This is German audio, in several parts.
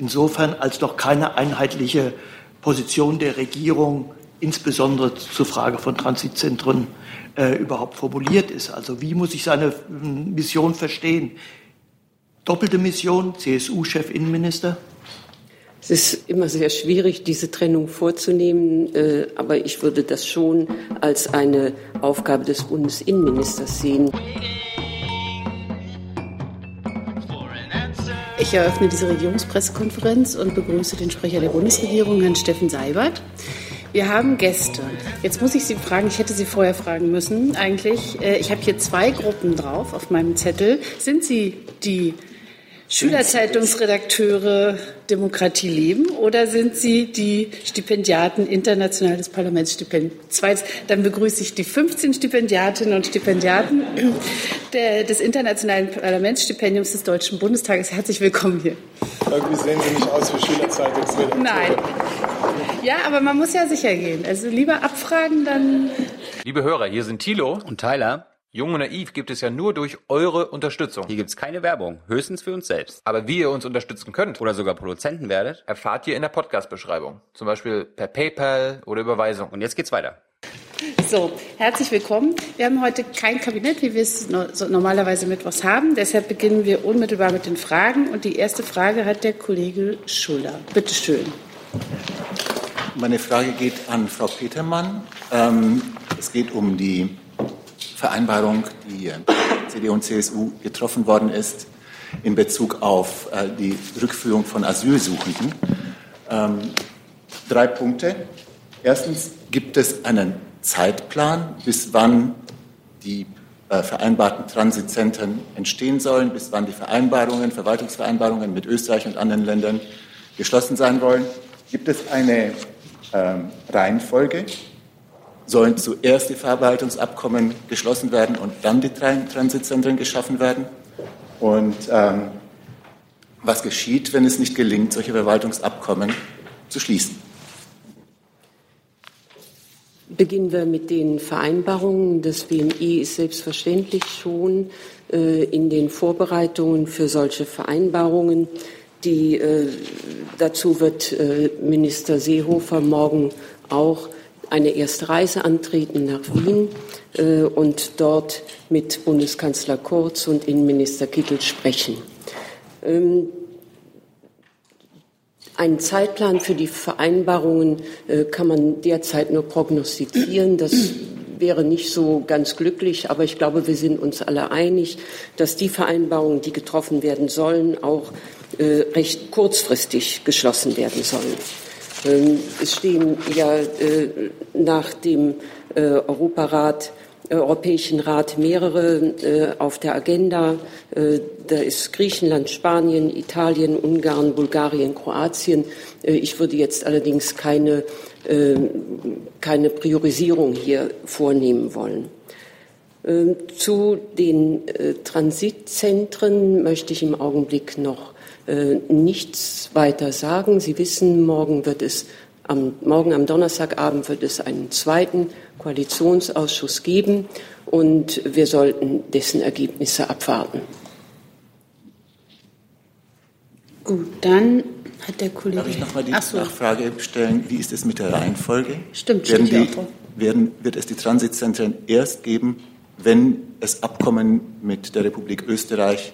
insofern als noch keine einheitliche Position der Regierung, insbesondere zur Frage von Transitzentren, äh, überhaupt formuliert ist. Also wie muss ich seine hm, Mission verstehen? Doppelte Mission, CSU-Chef, Innenminister? Es ist immer sehr schwierig, diese Trennung vorzunehmen, äh, aber ich würde das schon als eine Aufgabe des Bundesinnenministers sehen. Ich eröffne diese Regierungspressekonferenz und begrüße den Sprecher der Bundesregierung, Herrn Steffen Seibert. Wir haben Gäste. Jetzt muss ich Sie fragen, ich hätte Sie vorher fragen müssen eigentlich. Äh, ich habe hier zwei Gruppen drauf auf meinem Zettel. Sind Sie die Schülerzeitungsredakteure Demokratie leben oder sind Sie die Stipendiaten internationales Parlamentsstipendium? Zweitens, dann begrüße ich die 15 Stipendiatinnen und Stipendiaten der, des internationalen Parlamentsstipendiums des Deutschen Bundestages. Herzlich willkommen hier. Irgendwie sehen Sie nicht aus wie Schülerzeitungsredakteure. Nein. Ja, aber man muss ja sicher gehen. Also lieber abfragen, dann. Liebe Hörer, hier sind Thilo und Tyler. Jung und Naiv gibt es ja nur durch eure Unterstützung. Hier gibt es keine Werbung, höchstens für uns selbst. Aber wie ihr uns unterstützen könnt oder sogar Produzenten werdet, erfahrt ihr in der Podcast-Beschreibung. Zum Beispiel per PayPal oder Überweisung. Und jetzt geht's weiter. So, herzlich willkommen. Wir haben heute kein Kabinett, wie wir es normalerweise mittwochs haben. Deshalb beginnen wir unmittelbar mit den Fragen. Und die erste Frage hat der Kollege Schuller. Bitte schön. Meine Frage geht an Frau Petermann. Ähm, es geht um die Vereinbarung, die CDU und CSU getroffen worden ist in Bezug auf äh, die Rückführung von Asylsuchenden. Ähm, drei Punkte. Erstens gibt es einen Zeitplan, bis wann die äh, vereinbarten Transitzentren entstehen sollen, bis wann die Vereinbarungen, Verwaltungsvereinbarungen mit Österreich und anderen Ländern geschlossen sein wollen. Gibt es eine ähm, Reihenfolge? Sollen zuerst die Verwaltungsabkommen geschlossen werden und dann die Transitzentren geschaffen werden? Und ähm, was geschieht, wenn es nicht gelingt, solche Verwaltungsabkommen zu schließen? Beginnen wir mit den Vereinbarungen. Das BMI ist selbstverständlich schon äh, in den Vorbereitungen für solche Vereinbarungen. Die, äh, dazu wird äh, Minister Seehofer morgen auch eine erste Reise antreten nach Wien äh, und dort mit Bundeskanzler Kurz und Innenminister Kittel sprechen. Ähm, einen Zeitplan für die Vereinbarungen äh, kann man derzeit nur prognostizieren. Das wäre nicht so ganz glücklich, aber ich glaube, wir sind uns alle einig, dass die Vereinbarungen, die getroffen werden sollen, auch äh, recht kurzfristig geschlossen werden sollen. Ähm, es stehen ja äh, nach dem äh, Europarat äh, Europäischen Rat mehrere auf der Agenda. Da ist Griechenland, Spanien, Italien, Ungarn, Bulgarien, Kroatien. Ich würde jetzt allerdings keine, keine Priorisierung hier vornehmen wollen. Ähm, zu den Transitzentren möchte ich im Augenblick noch nichts weiter sagen. Sie wissen, morgen wird es am, morgen am Donnerstagabend wird es einen zweiten Koalitionsausschuss geben und wir sollten dessen Ergebnisse abwarten. Gut, dann hat der Kollege. Darf ich noch mal die so. Nachfrage stellen? Wie ist es mit der Reihenfolge? Stimmt, werden die, werden, wird es die Transitzentren erst geben, wenn es Abkommen mit der Republik Österreich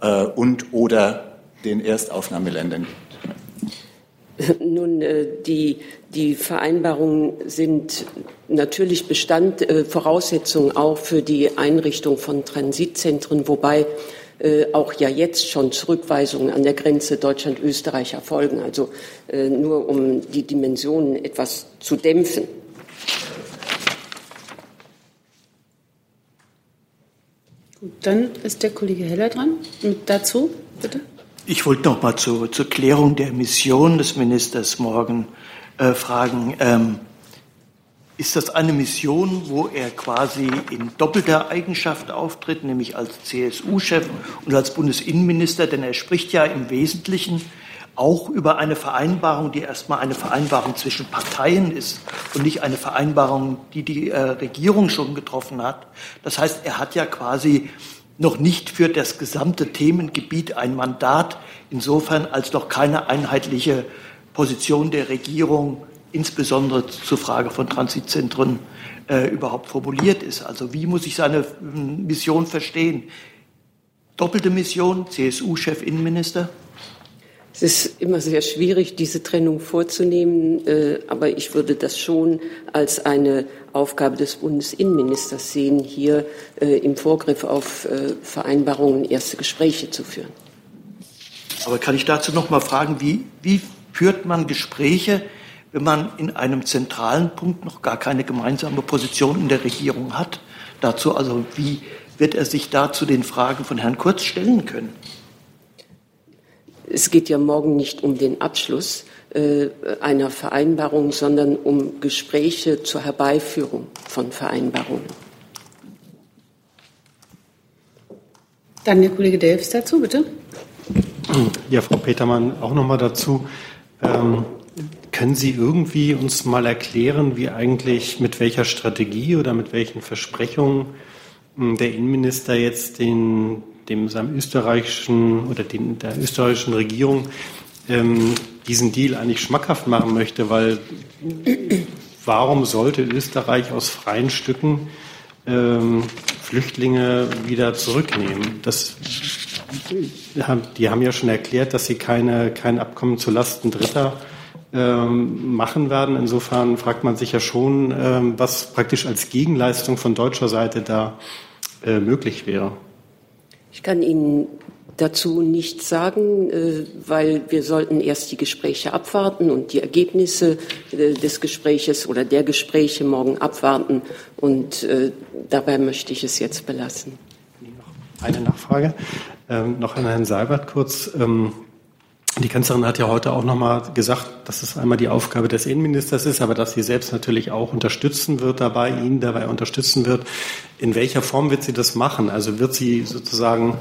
äh, und oder den Erstaufnahmeländern gibt? Nun, äh, die, die Vereinbarungen sind natürlich Bestand, äh, Voraussetzung auch für die Einrichtung von Transitzentren, wobei äh, auch ja jetzt schon Zurückweisungen an der Grenze Deutschland-Österreich erfolgen. Also nur um die Dimensionen etwas zu dämpfen. Gut, dann ist der Kollege Heller dran. Und dazu, bitte. Ich wollte noch mal zu, zur Klärung der Mission des Ministers morgen äh, fragen. Ähm, ist das eine Mission, wo er quasi in doppelter Eigenschaft auftritt, nämlich als CSU-Chef und als Bundesinnenminister? Denn er spricht ja im Wesentlichen auch über eine Vereinbarung, die erstmal eine Vereinbarung zwischen Parteien ist und nicht eine Vereinbarung, die die äh, Regierung schon getroffen hat. Das heißt, er hat ja quasi noch nicht für das gesamte Themengebiet ein Mandat, insofern als noch keine einheitliche Position der Regierung, insbesondere zur Frage von Transitzentren, äh, überhaupt formuliert ist. Also wie muss ich seine hm, Mission verstehen? Doppelte Mission, CSU-Chef, Innenminister? Es ist immer sehr schwierig, diese Trennung vorzunehmen, äh, aber ich würde das schon als eine Aufgabe des Bundesinnenministers sehen, hier äh, im Vorgriff auf äh, Vereinbarungen erste Gespräche zu führen. Aber kann ich dazu noch mal fragen, wie, wie führt man Gespräche, wenn man in einem zentralen Punkt noch gar keine gemeinsame Position in der Regierung hat? Dazu also, wie wird er sich da zu den Fragen von Herrn Kurz stellen können? Es geht ja morgen nicht um den Abschluss äh, einer Vereinbarung, sondern um Gespräche zur Herbeiführung von Vereinbarungen. Dann der Kollege Delfs dazu, bitte. Ja, Frau Petermann, auch noch mal dazu. Ähm, können Sie irgendwie uns mal erklären, wie eigentlich mit welcher Strategie oder mit welchen Versprechungen hm, der Innenminister jetzt den dem seinem österreichischen oder den, der österreichischen Regierung ähm, diesen Deal eigentlich schmackhaft machen möchte, weil warum sollte Österreich aus freien Stücken ähm, Flüchtlinge wieder zurücknehmen? Das, die haben ja schon erklärt, dass sie keine, kein Abkommen zu Lasten Dritter ähm, machen werden. Insofern fragt man sich ja schon, ähm, was praktisch als Gegenleistung von deutscher Seite da äh, möglich wäre. Ich kann Ihnen dazu nichts sagen, äh, weil wir sollten erst die Gespräche abwarten und die Ergebnisse äh, des Gespräches oder der Gespräche morgen abwarten. Und äh, dabei möchte ich es jetzt belassen. Eine Nachfrage ähm, noch an Herrn Seibert kurz. Ähm, die Kanzlerin hat ja heute auch nochmal gesagt, dass es einmal die Aufgabe des Innenministers ist, aber dass sie selbst natürlich auch unterstützen wird dabei, ihn dabei unterstützen wird. In welcher Form wird sie das machen? Also wird sie sozusagen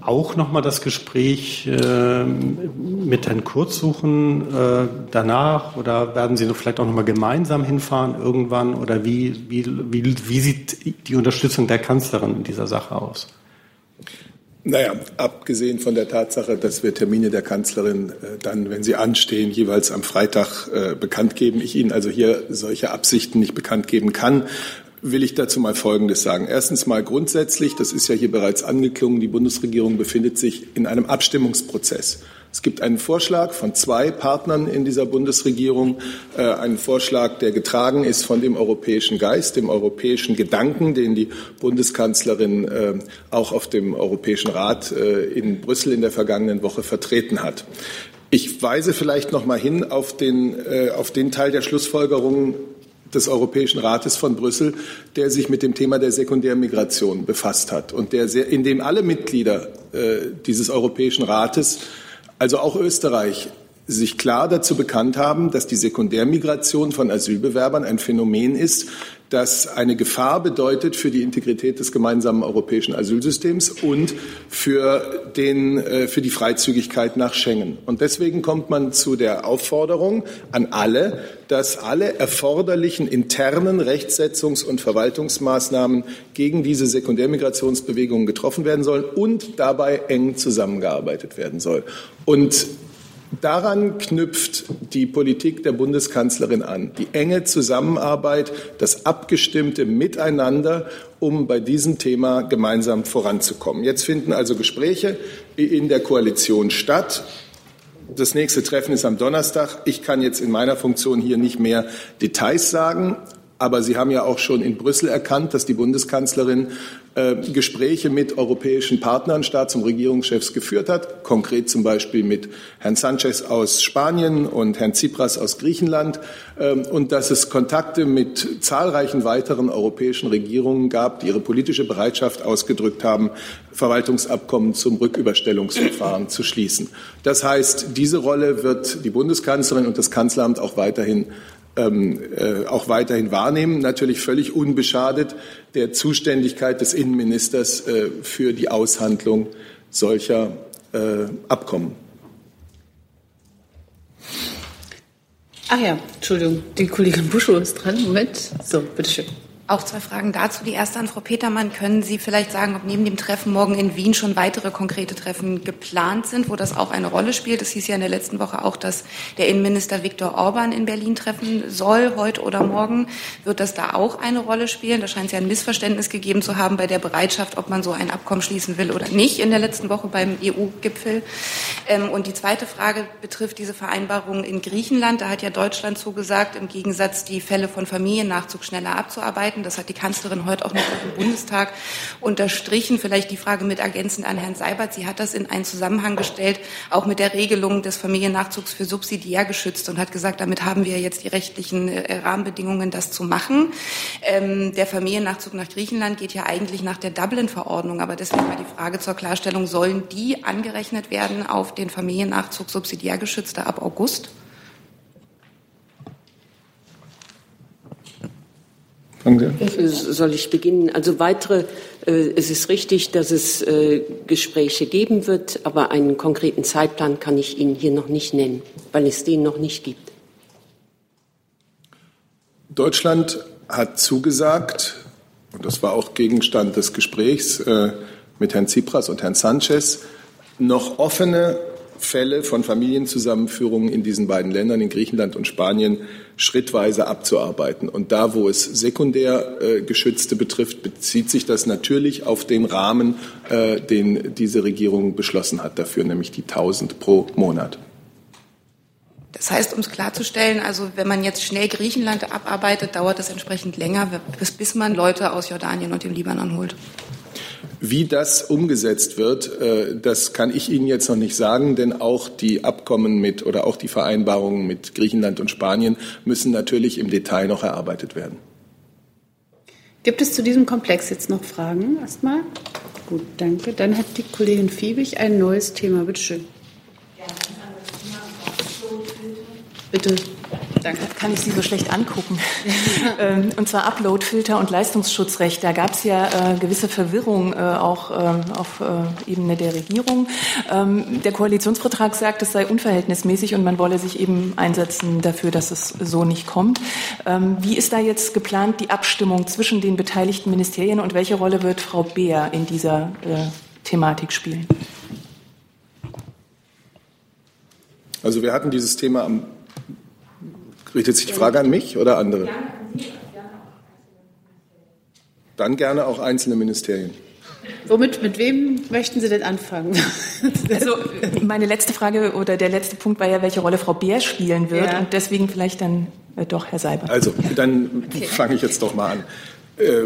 auch nochmal das Gespräch äh, mit Herrn Kurz suchen äh, danach oder werden Sie vielleicht auch nochmal gemeinsam hinfahren irgendwann oder wie, wie, wie, wie sieht die Unterstützung der Kanzlerin in dieser Sache aus? Naja, abgesehen von der Tatsache, dass wir Termine der Kanzlerin äh, dann, wenn sie anstehen, jeweils am Freitag äh, bekannt geben, ich Ihnen also hier solche Absichten nicht bekannt geben kann, will ich dazu mal Folgendes sagen. Erstens mal grundsätzlich, das ist ja hier bereits angeklungen, die Bundesregierung befindet sich in einem Abstimmungsprozess. Es gibt einen Vorschlag von zwei Partnern in dieser Bundesregierung, äh, einen Vorschlag, der getragen ist von dem europäischen Geist, dem europäischen Gedanken, den die Bundeskanzlerin äh, auch auf dem Europäischen Rat äh, in Brüssel in der vergangenen Woche vertreten hat. Ich weise vielleicht noch mal hin auf den, äh, auf den Teil der Schlussfolgerungen des Europäischen Rates von Brüssel, der sich mit dem Thema der Sekundärmigration befasst hat und der sehr, in dem alle Mitglieder äh, dieses Europäischen Rates also auch Österreich, sich klar dazu bekannt haben, dass die Sekundärmigration von Asylbewerbern ein Phänomen ist, das eine Gefahr bedeutet für die Integrität des gemeinsamen europäischen Asylsystems und für, den, äh, für die Freizügigkeit nach Schengen. Und deswegen kommt man zu der Aufforderung an alle, dass alle erforderlichen internen Rechtsetzungs- und Verwaltungsmaßnahmen gegen diese Sekundärmigrationsbewegungen getroffen werden sollen und dabei eng zusammengearbeitet werden soll. Und Daran knüpft die Politik der Bundeskanzlerin an. Die enge Zusammenarbeit, das abgestimmte Miteinander, um bei diesem Thema gemeinsam voranzukommen. Jetzt finden also Gespräche in der Koalition statt. Das nächste Treffen ist am Donnerstag. Ich kann jetzt in meiner Funktion hier nicht mehr Details sagen. Aber Sie haben ja auch schon in Brüssel erkannt, dass die Bundeskanzlerin äh, Gespräche mit europäischen Partnern, Staats- und Regierungschefs geführt hat, konkret zum Beispiel mit Herrn Sanchez aus Spanien und Herrn Tsipras aus Griechenland, äh, und dass es Kontakte mit zahlreichen weiteren europäischen Regierungen gab, die ihre politische Bereitschaft ausgedrückt haben, Verwaltungsabkommen zum Rücküberstellungsverfahren zu schließen. Das heißt, diese Rolle wird die Bundeskanzlerin und das Kanzleramt auch weiterhin ähm, äh, auch weiterhin wahrnehmen, natürlich völlig unbeschadet der Zuständigkeit des Innenministers äh, für die Aushandlung solcher äh, Abkommen. Ach ja, Entschuldigung, die Kollegin Buschow ist dran. Moment. So, bitteschön. Auch zwei Fragen dazu. Die erste an Frau Petermann. Können Sie vielleicht sagen, ob neben dem Treffen morgen in Wien schon weitere konkrete Treffen geplant sind, wo das auch eine Rolle spielt? Es hieß ja in der letzten Woche auch, dass der Innenminister Viktor Orban in Berlin treffen soll, heute oder morgen. Wird das da auch eine Rolle spielen? Da scheint es ja ein Missverständnis gegeben zu haben bei der Bereitschaft, ob man so ein Abkommen schließen will oder nicht in der letzten Woche beim EU-Gipfel. Ähm, und die zweite Frage betrifft diese Vereinbarung in Griechenland. Da hat ja Deutschland zugesagt, im Gegensatz die Fälle von Familiennachzug schneller abzuarbeiten arbeiten. Das hat die Kanzlerin heute auch noch im Bundestag unterstrichen. Vielleicht die Frage mit ergänzend an Herrn Seibert. Sie hat das in einen Zusammenhang gestellt, auch mit der Regelung des Familiennachzugs für subsidiär geschützt und hat gesagt, damit haben wir jetzt die rechtlichen äh, Rahmenbedingungen, das zu machen. Ähm, der Familiennachzug nach Griechenland geht ja eigentlich nach der Dublin-Verordnung. Aber deswegen war die Frage zur Klarstellung, sollen die angerechnet werden auf den Familiennachzug subsidiär geschützter ab August? Soll ich beginnen? Also weitere, äh, es ist richtig, dass es äh, Gespräche geben wird, aber einen konkreten Zeitplan kann ich Ihnen hier noch nicht nennen, weil es den noch nicht gibt. Deutschland hat zugesagt, und das war auch Gegenstand des Gesprächs äh, mit Herrn Tsipras und Herrn Sanchez, noch offene Fälle von Familienzusammenführungen in diesen beiden Ländern, in Griechenland und Spanien, schrittweise abzuarbeiten. Und da, wo es sekundär äh, Geschützte betrifft, bezieht sich das natürlich auf den Rahmen, äh, den diese Regierung beschlossen hat dafür, nämlich die 1000 pro Monat. Das heißt, um es klarzustellen, also wenn man jetzt schnell Griechenland abarbeitet, dauert das entsprechend länger, bis, bis man Leute aus Jordanien und dem Libanon holt. Wie das umgesetzt wird, äh, das kann ich Ihnen jetzt noch nicht sagen, denn auch die Abkommen mit oder auch die Vereinbarungen mit Griechenland und Spanien müssen natürlich im Detail noch erarbeitet werden. Gibt es zu diesem Komplex jetzt noch Fragen erstmal? Gut, danke. Dann hat die Kollegin Fiebig ein neues Thema. Bitte schön. Bitte. Danke. Kann ich Sie so schlecht angucken? Ähm, und zwar Uploadfilter und Leistungsschutzrecht. Da gab es ja äh, gewisse Verwirrung äh, auch äh, auf Ebene der Regierung. Ähm, der Koalitionsvertrag sagt, es sei unverhältnismäßig und man wolle sich eben einsetzen dafür, dass es so nicht kommt. Ähm, wie ist da jetzt geplant die Abstimmung zwischen den beteiligten Ministerien und welche Rolle wird Frau Beer in dieser äh, Thematik spielen? Also wir hatten dieses Thema am Richtet sich die Frage an mich oder andere? Dann gerne auch einzelne Ministerien. Womit, mit wem möchten Sie denn anfangen? Also meine letzte Frage oder der letzte Punkt war ja, welche Rolle Frau Beer spielen wird ja. und deswegen vielleicht dann äh, doch Herr Seibert. Also dann okay. fange ich jetzt doch mal an. Äh,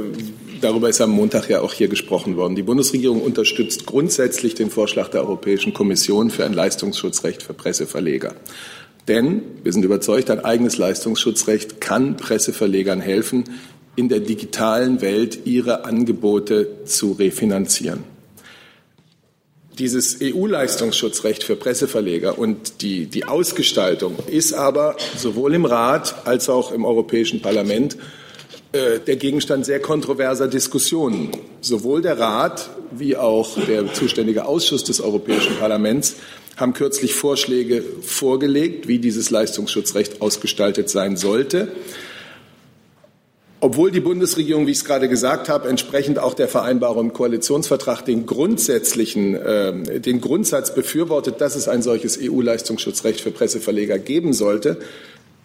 darüber ist am Montag ja auch hier gesprochen worden. Die Bundesregierung unterstützt grundsätzlich den Vorschlag der Europäischen Kommission für ein Leistungsschutzrecht für Presseverleger. Denn wir sind überzeugt, ein eigenes Leistungsschutzrecht kann Presseverlegern helfen, in der digitalen Welt ihre Angebote zu refinanzieren. Dieses EU-Leistungsschutzrecht für Presseverleger und die, die Ausgestaltung ist aber sowohl im Rat als auch im Europäischen Parlament äh, der Gegenstand sehr kontroverser Diskussionen. Sowohl der Rat wie auch der zuständige Ausschuss des Europäischen Parlaments haben kürzlich Vorschläge vorgelegt, wie dieses Leistungsschutzrecht ausgestaltet sein sollte. Obwohl die Bundesregierung, wie ich es gerade gesagt habe, entsprechend auch der Vereinbarung im Koalitionsvertrag den grundsätzlichen, äh, den Grundsatz befürwortet, dass es ein solches EU-Leistungsschutzrecht für Presseverleger geben sollte,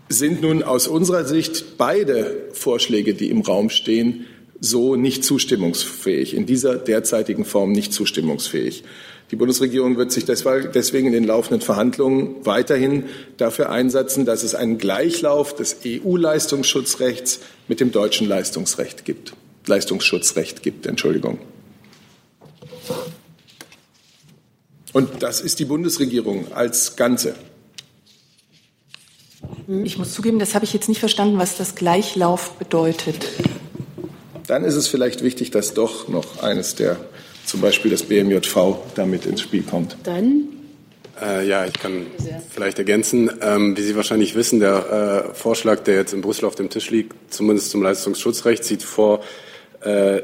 sind nun aus unserer Sicht beide Vorschläge, die im Raum stehen, so nicht zustimmungsfähig, in dieser derzeitigen Form nicht zustimmungsfähig. Die Bundesregierung wird sich deswegen in den laufenden Verhandlungen weiterhin dafür einsetzen, dass es einen Gleichlauf des EU-Leistungsschutzrechts mit dem deutschen Leistungsrecht gibt. Leistungsschutzrecht gibt, Entschuldigung. Und das ist die Bundesregierung als Ganze. Ich muss zugeben, das habe ich jetzt nicht verstanden, was das Gleichlauf bedeutet. Dann ist es vielleicht wichtig, dass doch noch eines der zum Beispiel das BMJV damit ins Spiel kommt. Dann äh, ja, ich kann vielleicht ergänzen. Ähm, wie Sie wahrscheinlich wissen, der äh, Vorschlag, der jetzt in Brüssel auf dem Tisch liegt, zumindest zum Leistungsschutzrecht, sieht vor, äh,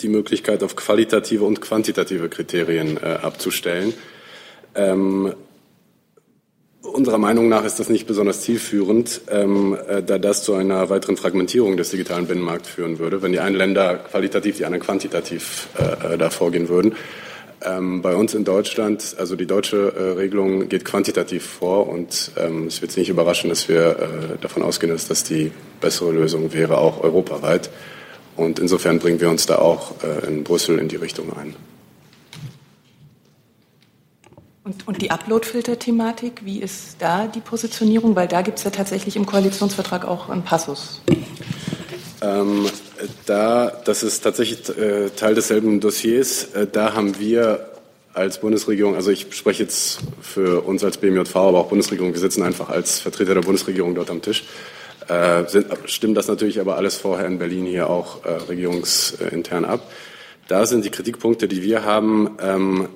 die Möglichkeit auf qualitative und quantitative Kriterien äh, abzustellen. Ähm, unserer Meinung nach ist das nicht besonders zielführend, ähm, äh, da das zu einer weiteren Fragmentierung des digitalen Binnenmarkts führen würde, wenn die einen Länder qualitativ, die anderen quantitativ äh, äh da vorgehen würden. Ähm, bei uns in Deutschland, also die deutsche äh, Regelung geht quantitativ vor und ähm, es wird nicht überraschen, dass wir äh, davon ausgehen, dass das die bessere Lösung wäre, auch europaweit. Und insofern bringen wir uns da auch äh, in Brüssel in die Richtung ein. Und, und die Upload-Filter-Thematik, wie ist da die Positionierung? Weil da gibt es ja tatsächlich im Koalitionsvertrag auch einen Passus. Ähm, da, das ist tatsächlich äh, Teil desselben Dossiers. Äh, da haben wir als Bundesregierung, also ich spreche jetzt für uns als BMJV, aber auch Bundesregierung, wir sitzen einfach als Vertreter der Bundesregierung dort am Tisch. Äh, sind, stimmen das natürlich aber alles vorher in Berlin hier auch äh, regierungsintern ab. Da sind die Kritikpunkte, die wir haben, ähm,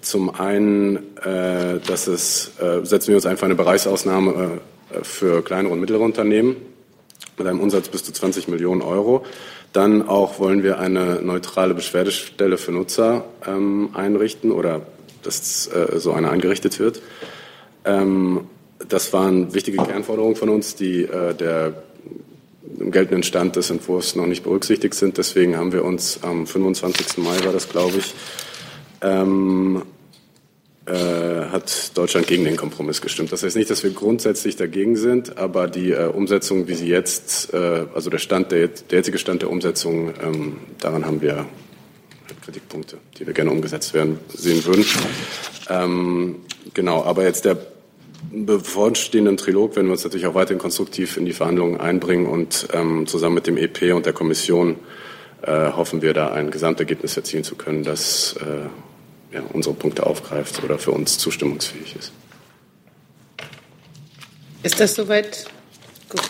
zum einen, äh, dass es, äh, setzen wir uns einfach eine Bereichsausnahme äh, für kleinere und mittlere Unternehmen mit einem Umsatz bis zu 20 Millionen Euro. Dann auch wollen wir eine neutrale Beschwerdestelle für Nutzer ähm, einrichten oder dass äh, so eine eingerichtet wird. Ähm, das waren wichtige Kernforderungen von uns, die äh, der im geltenden Stand des Entwurfs noch nicht berücksichtigt sind. Deswegen haben wir uns am 25. Mai, war das glaube ich, ähm, äh, hat Deutschland gegen den Kompromiss gestimmt. Das heißt nicht, dass wir grundsätzlich dagegen sind, aber die äh, Umsetzung, wie sie jetzt, äh, also der Stand, der, der, jetzige Stand der Umsetzung, ähm, daran haben wir Kritikpunkte, die wir gerne umgesetzt werden sehen würden. Ähm, genau, aber jetzt der bevorstehenden Trilog werden wir uns natürlich auch weiterhin konstruktiv in die Verhandlungen einbringen und ähm, zusammen mit dem EP und der Kommission äh, hoffen wir da ein Gesamtergebnis erzielen zu können, das äh, ja, unsere Punkte aufgreift oder für uns zustimmungsfähig ist. Ist das soweit? Gut.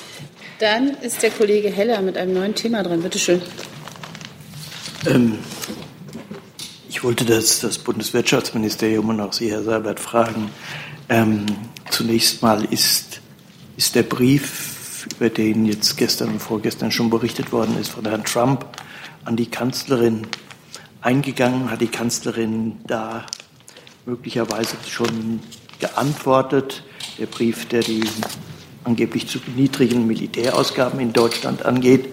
Dann ist der Kollege Heller mit einem neuen Thema dran. Bitte schön. Ähm, ich wollte das, das Bundeswirtschaftsministerium und auch Sie, Herr Seibert, fragen. Ähm, zunächst mal ist, ist der Brief, über den jetzt gestern und vorgestern schon berichtet worden ist, von Herrn Trump an die Kanzlerin eingegangen? Hat die Kanzlerin da möglicherweise schon geantwortet? Der Brief, der die angeblich zu niedrigen Militärausgaben in Deutschland angeht.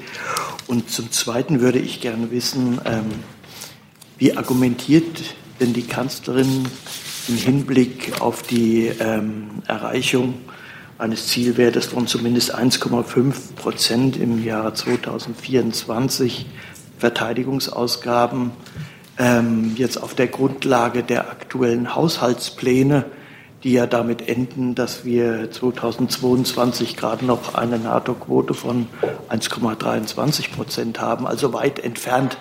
Und zum Zweiten würde ich gerne wissen, ähm, wie argumentiert denn die Kanzlerin im Hinblick auf die ähm, Erreichung eines Zielwertes von zumindest 1,5 Prozent im Jahre 2024 Verteidigungsausgaben ähm, jetzt auf der Grundlage der aktuellen Haushaltspläne, die ja damit enden, dass wir 2022 gerade noch eine NATO-Quote von 1,23 Prozent haben, also weit entfernt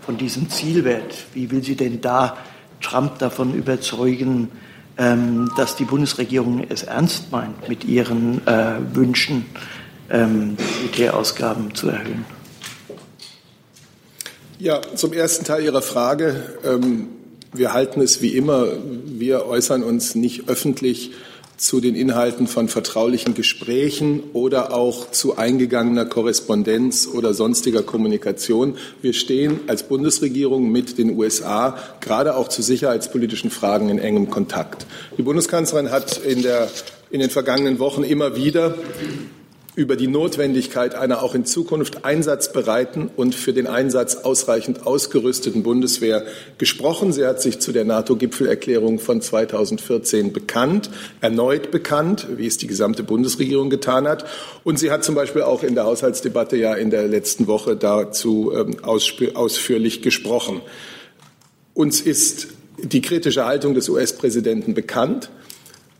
von diesem Zielwert. Wie will sie denn da Trump davon überzeugen, ähm, dass die Bundesregierung es ernst meint, mit ihren äh, Wünschen ähm, Militärausgaben zu erhöhen? Ja, zum ersten Teil Ihrer Frage. Ähm, wir halten es wie immer, wir äußern uns nicht öffentlich zu den Inhalten von vertraulichen Gesprächen oder auch zu eingegangener Korrespondenz oder sonstiger Kommunikation. Wir stehen als Bundesregierung mit den USA gerade auch zu sicherheitspolitischen Fragen in engem Kontakt. Die Bundeskanzlerin hat in, der, in den vergangenen Wochen immer wieder über die Notwendigkeit einer auch in Zukunft einsatzbereiten und für den Einsatz ausreichend ausgerüsteten Bundeswehr gesprochen. Sie hat sich zu der NATO-Gipfelerklärung von 2014 bekannt, erneut bekannt, wie es die gesamte Bundesregierung getan hat. Und sie hat zum Beispiel auch in der Haushaltsdebatte ja in der letzten Woche dazu ähm, ausführlich gesprochen. Uns ist die kritische Haltung des US-Präsidenten bekannt.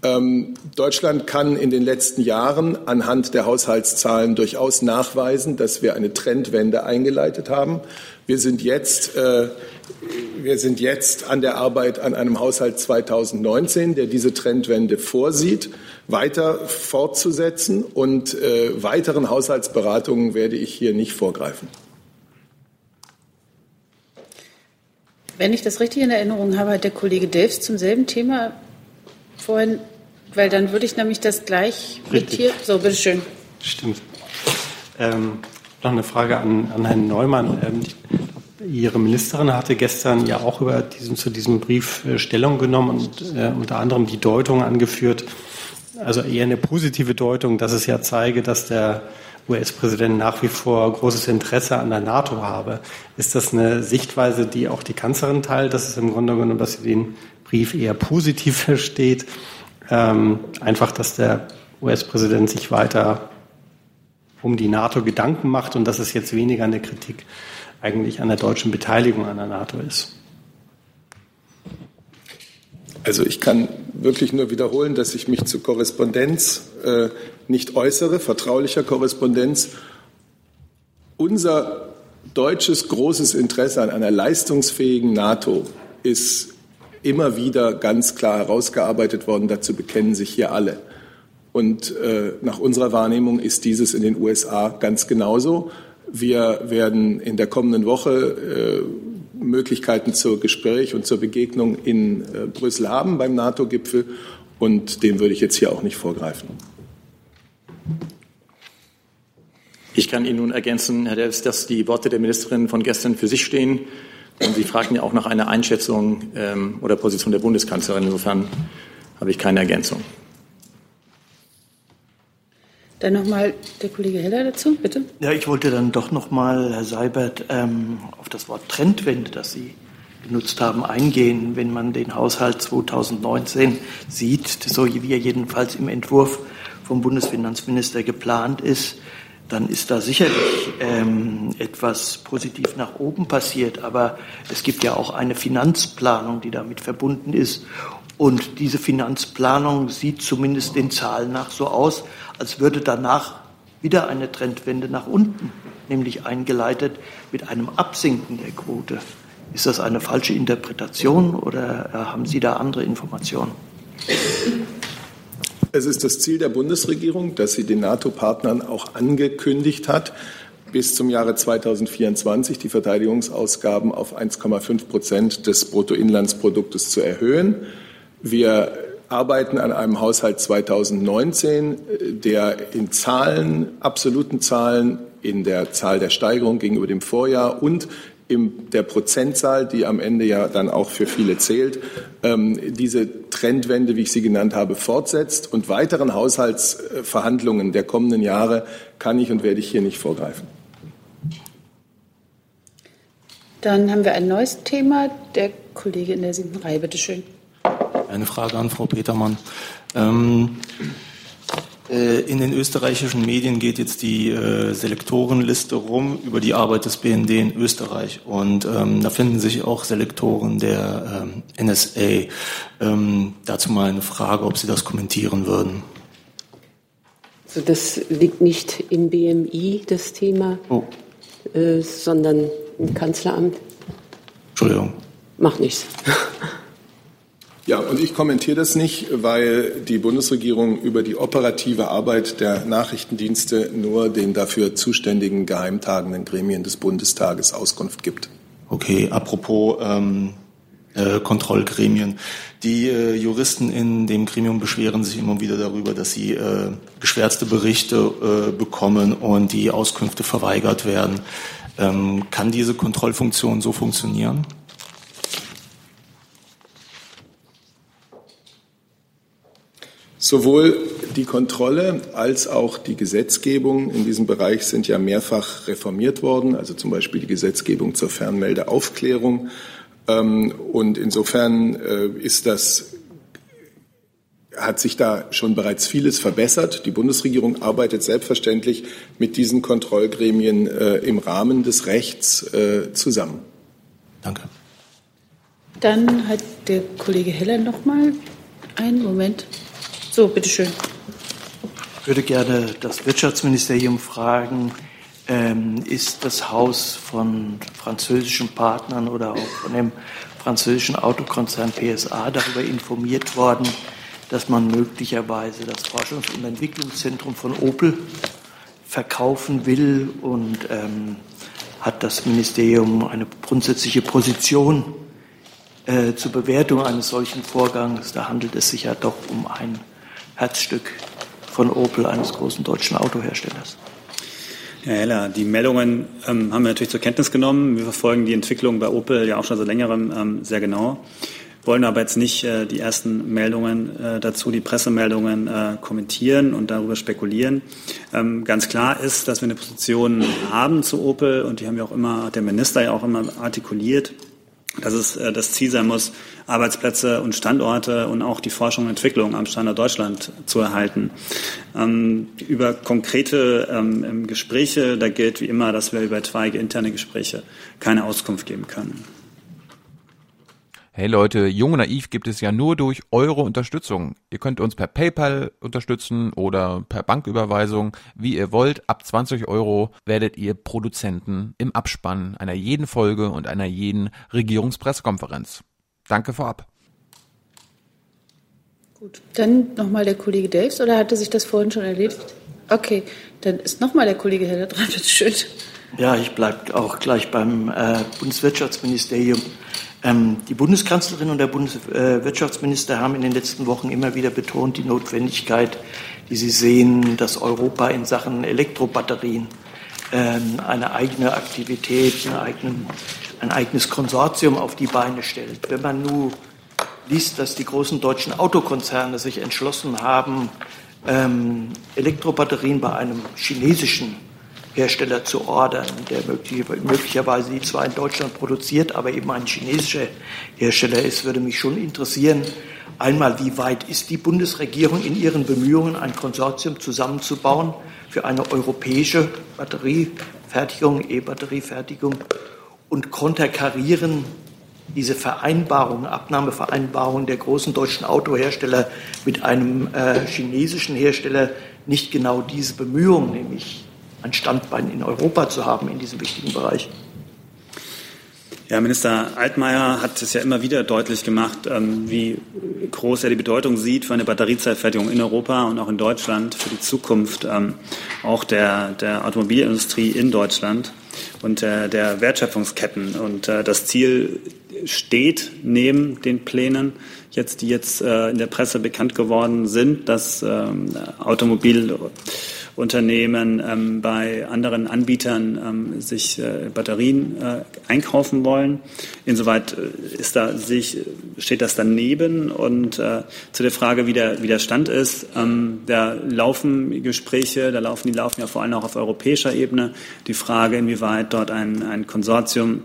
Ähm, Deutschland kann in den letzten Jahren anhand der Haushaltszahlen durchaus nachweisen, dass wir eine Trendwende eingeleitet haben. Wir sind jetzt, äh, wir sind jetzt an der Arbeit an einem Haushalt 2019, der diese Trendwende vorsieht, weiter fortzusetzen. Und äh, weiteren Haushaltsberatungen werde ich hier nicht vorgreifen. Wenn ich das richtig in Erinnerung habe, hat der Kollege Delfs zum selben Thema vorhin, weil dann würde ich nämlich das gleich mit hier. So, bitteschön. Stimmt. Ähm, noch eine Frage an, an Herrn Neumann. Ähm, Ihre Ministerin hatte gestern ja auch über diesen, zu diesem Brief äh, Stellung genommen und äh, unter anderem die Deutung angeführt, also eher eine positive Deutung, dass es ja zeige, dass der US-Präsident nach wie vor großes Interesse an der NATO habe. Ist das eine Sichtweise, die auch die Kanzlerin teilt, dass es im Grunde genommen, dass sie den Brief eher positiv versteht? Ähm, einfach, dass der US-Präsident sich weiter um die NATO Gedanken macht und dass es jetzt weniger eine Kritik eigentlich an der deutschen Beteiligung an der NATO ist. Also ich kann wirklich nur wiederholen, dass ich mich zur Korrespondenz äh, nicht äußere, vertraulicher Korrespondenz. Unser deutsches großes Interesse an einer leistungsfähigen NATO ist immer wieder ganz klar herausgearbeitet worden. Dazu bekennen sich hier alle. Und äh, nach unserer Wahrnehmung ist dieses in den USA ganz genauso. Wir werden in der kommenden Woche äh, Möglichkeiten zur Gespräch und zur Begegnung in äh, Brüssel haben beim NATO-Gipfel. Und dem würde ich jetzt hier auch nicht vorgreifen. Ich kann Ihnen nun ergänzen, Herr Delfs, dass die Worte der Ministerin von gestern für sich stehen. Und Sie fragten ja auch nach einer Einschätzung ähm, oder Position der Bundeskanzlerin. Insofern habe ich keine Ergänzung. Dann nochmal der Kollege Heller dazu, bitte. Ja, ich wollte dann doch nochmal, Herr Seibert, ähm, auf das Wort Trendwende, das Sie genutzt haben, eingehen. Wenn man den Haushalt 2019 sieht, so wie er jedenfalls im Entwurf vom Bundesfinanzminister geplant ist, dann ist da sicherlich ähm, etwas positiv nach oben passiert. Aber es gibt ja auch eine Finanzplanung, die damit verbunden ist. Und diese Finanzplanung sieht zumindest den Zahlen nach so aus, als würde danach wieder eine Trendwende nach unten, nämlich eingeleitet mit einem Absinken der Quote. Ist das eine falsche Interpretation oder äh, haben Sie da andere Informationen? Es ist das Ziel der Bundesregierung, dass sie den NATO-Partnern auch angekündigt hat, bis zum Jahre 2024 die Verteidigungsausgaben auf 1,5 Prozent des Bruttoinlandsproduktes zu erhöhen. Wir arbeiten an einem Haushalt 2019, der in Zahlen, absoluten Zahlen, in der Zahl der Steigerung gegenüber dem Vorjahr und in der Prozentzahl, die am Ende ja dann auch für viele zählt, ähm, diese Trendwende, wie ich sie genannt habe, fortsetzt. Und weiteren Haushaltsverhandlungen der kommenden Jahre kann ich und werde ich hier nicht vorgreifen. Dann haben wir ein neues Thema. Der Kollege in der siebten Reihe, bitte schön. Eine Frage an Frau Petermann. Ähm, äh, in den österreichischen Medien geht jetzt die äh, Selektorenliste rum über die Arbeit des BND in Österreich. Und ähm, da finden sich auch Selektoren der ähm, NSA. Ähm, dazu mal eine Frage, ob Sie das kommentieren würden. Also das liegt nicht im BMI, das Thema, oh. äh, sondern im Kanzleramt. Entschuldigung. Macht nichts. Ja, und ich kommentiere das nicht, weil die Bundesregierung über die operative Arbeit der Nachrichtendienste nur den dafür zuständigen geheimtagenden Gremien des Bundestages Auskunft gibt. Okay, apropos ähm, äh, Kontrollgremien. Die äh, Juristen in dem Gremium beschweren sich immer wieder darüber, dass sie äh, geschwärzte Berichte äh, bekommen und die Auskünfte verweigert werden. Ähm, kann diese Kontrollfunktion so funktionieren? Sowohl die Kontrolle als auch die Gesetzgebung in diesem Bereich sind ja mehrfach reformiert worden, also zum Beispiel die Gesetzgebung zur Fernmeldeaufklärung. Ähm, und insofern äh, ist das hat sich da schon bereits vieles verbessert. Die Bundesregierung arbeitet selbstverständlich mit diesen Kontrollgremien äh, im Rahmen des Rechts äh, zusammen. Danke. Dann hat der Kollege Heller noch mal einen Moment. So, bitteschön. Ich würde gerne das Wirtschaftsministerium fragen, ähm, ist das Haus von französischen Partnern oder auch von dem französischen Autokonzern PSA darüber informiert worden, dass man möglicherweise das Forschungs- und Entwicklungszentrum von Opel verkaufen will und ähm, hat das Ministerium eine grundsätzliche Position äh, zur Bewertung eines solchen Vorgangs. Da handelt es sich ja doch um ein Herzstück von Opel, eines großen deutschen Autoherstellers. Herr Heller, die Meldungen ähm, haben wir natürlich zur Kenntnis genommen. Wir verfolgen die Entwicklung bei Opel ja auch schon seit längerem ähm, sehr genau. wollen aber jetzt nicht äh, die ersten Meldungen äh, dazu, die Pressemeldungen äh, kommentieren und darüber spekulieren. Ähm, ganz klar ist, dass wir eine Position haben zu Opel und die haben wir auch immer, hat der Minister ja auch immer artikuliert dass es äh, das Ziel sein muss, Arbeitsplätze und Standorte und auch die Forschung und Entwicklung am Standort Deutschland zu erhalten. Ähm, über konkrete ähm, Gespräche, da gilt wie immer, dass wir über etwaige interne Gespräche keine Auskunft geben können. Hey Leute, Jung und Naiv gibt es ja nur durch eure Unterstützung. Ihr könnt uns per PayPal unterstützen oder per Banküberweisung, wie ihr wollt. Ab 20 Euro werdet ihr Produzenten im Abspann einer jeden Folge und einer jeden Regierungspressekonferenz. Danke vorab. Gut, dann nochmal der Kollege Daves oder hatte sich das vorhin schon erledigt? Okay, dann ist nochmal der Kollege Heller dran, bitte schön. Ja, ich bleibe auch gleich beim äh, Bundeswirtschaftsministerium. Ähm, die Bundeskanzlerin und der Bundeswirtschaftsminister haben in den letzten Wochen immer wieder betont die Notwendigkeit, die sie sehen, dass Europa in Sachen Elektrobatterien ähm, eine eigene Aktivität, eigenen, ein eigenes Konsortium auf die Beine stellt. Wenn man nun liest, dass die großen deutschen Autokonzerne sich entschlossen haben, ähm, Elektrobatterien bei einem chinesischen Hersteller zu ordern, der möglicherweise die zwar in Deutschland produziert, aber eben ein chinesischer Hersteller ist, würde mich schon interessieren. Einmal, wie weit ist die Bundesregierung in ihren Bemühungen, ein Konsortium zusammenzubauen für eine europäische Batteriefertigung, E-Batteriefertigung und konterkarieren diese Vereinbarung, Abnahmevereinbarung der großen deutschen Autohersteller mit einem äh, chinesischen Hersteller nicht genau diese Bemühungen, nämlich ein Standbein in Europa zu haben in diesem wichtigen Bereich. Ja, Minister Altmaier hat es ja immer wieder deutlich gemacht, ähm, wie groß er die Bedeutung sieht für eine Batteriezellfertigung in Europa und auch in Deutschland für die Zukunft ähm, auch der, der Automobilindustrie in Deutschland und äh, der Wertschöpfungsketten. Und äh, das Ziel steht neben den Plänen, jetzt, die jetzt äh, in der Presse bekannt geworden sind, dass ähm, Automobil Unternehmen ähm, bei anderen Anbietern ähm, sich äh, Batterien äh, einkaufen wollen. Insoweit äh, ist da, sich, steht das daneben. Und äh, zu der Frage, wie der, wie der Stand ist, ähm, da laufen Gespräche, da laufen, die laufen ja vor allem auch auf europäischer Ebene. Die Frage, inwieweit dort ein, ein Konsortium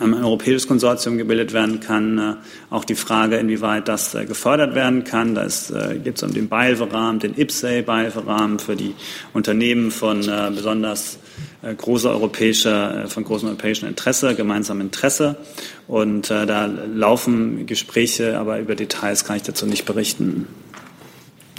ein europäisches Konsortium gebildet werden kann. Äh, auch die Frage, inwieweit das äh, gefördert werden kann. Da äh, gibt es den Beihilferahmen, den IPSAE-Beihilferahmen für die Unternehmen von besonders großer europäischer, von großem europäischen Interesse, gemeinsamem Interesse. Und da laufen Gespräche, aber über Details kann ich dazu nicht berichten.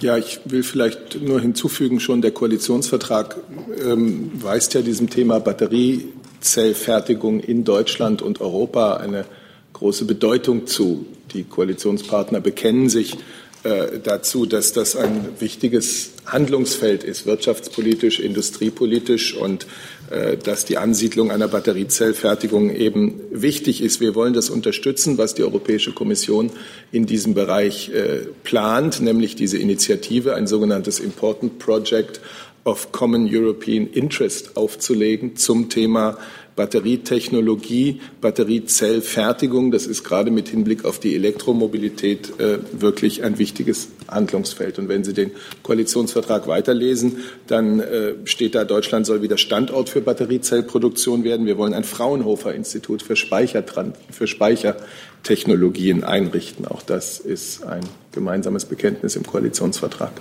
Ja, ich will vielleicht nur hinzufügen, schon der Koalitionsvertrag ähm, weist ja diesem Thema Batterie Zellfertigung in Deutschland und Europa eine große Bedeutung zu. Die Koalitionspartner bekennen sich äh, dazu, dass das ein wichtiges Handlungsfeld ist, wirtschaftspolitisch, industriepolitisch und äh, dass die Ansiedlung einer Batteriezellfertigung eben wichtig ist. Wir wollen das unterstützen, was die Europäische Kommission in diesem Bereich äh, plant, nämlich diese Initiative, ein sogenanntes Important Project of Common European Interest aufzulegen zum Thema Batterietechnologie, Batteriezellfertigung. Das ist gerade mit Hinblick auf die Elektromobilität äh, wirklich ein wichtiges Handlungsfeld. Und wenn Sie den Koalitionsvertrag weiterlesen, dann äh, steht da, Deutschland soll wieder Standort für Batteriezellproduktion werden. Wir wollen ein Fraunhofer-Institut für, für Speichertechnologien einrichten. Auch das ist ein gemeinsames Bekenntnis im Koalitionsvertrag.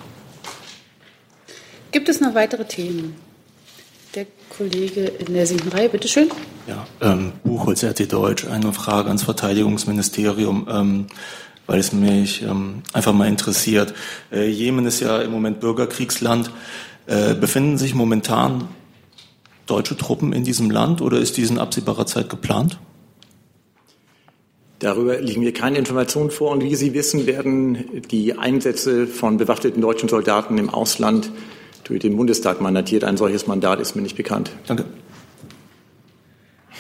Gibt es noch weitere Themen? Der Kollege in der siebten Reihe, bitteschön. Ja, ähm, Buchholz RT Deutsch, eine Frage ans Verteidigungsministerium, ähm, weil es mich ähm, einfach mal interessiert. Äh, Jemen ist ja im Moment Bürgerkriegsland. Äh, befinden sich momentan deutsche Truppen in diesem Land oder ist dies in absehbarer Zeit geplant? Darüber liegen mir keine Informationen vor. Und wie Sie wissen, werden die Einsätze von bewaffneten deutschen Soldaten im Ausland durch den Bundestag mandatiert. Ein solches Mandat ist mir nicht bekannt. Danke.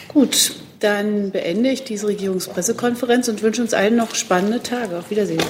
Gut, dann beende ich diese Regierungspressekonferenz und wünsche uns allen noch spannende Tage. Auf Wiedersehen.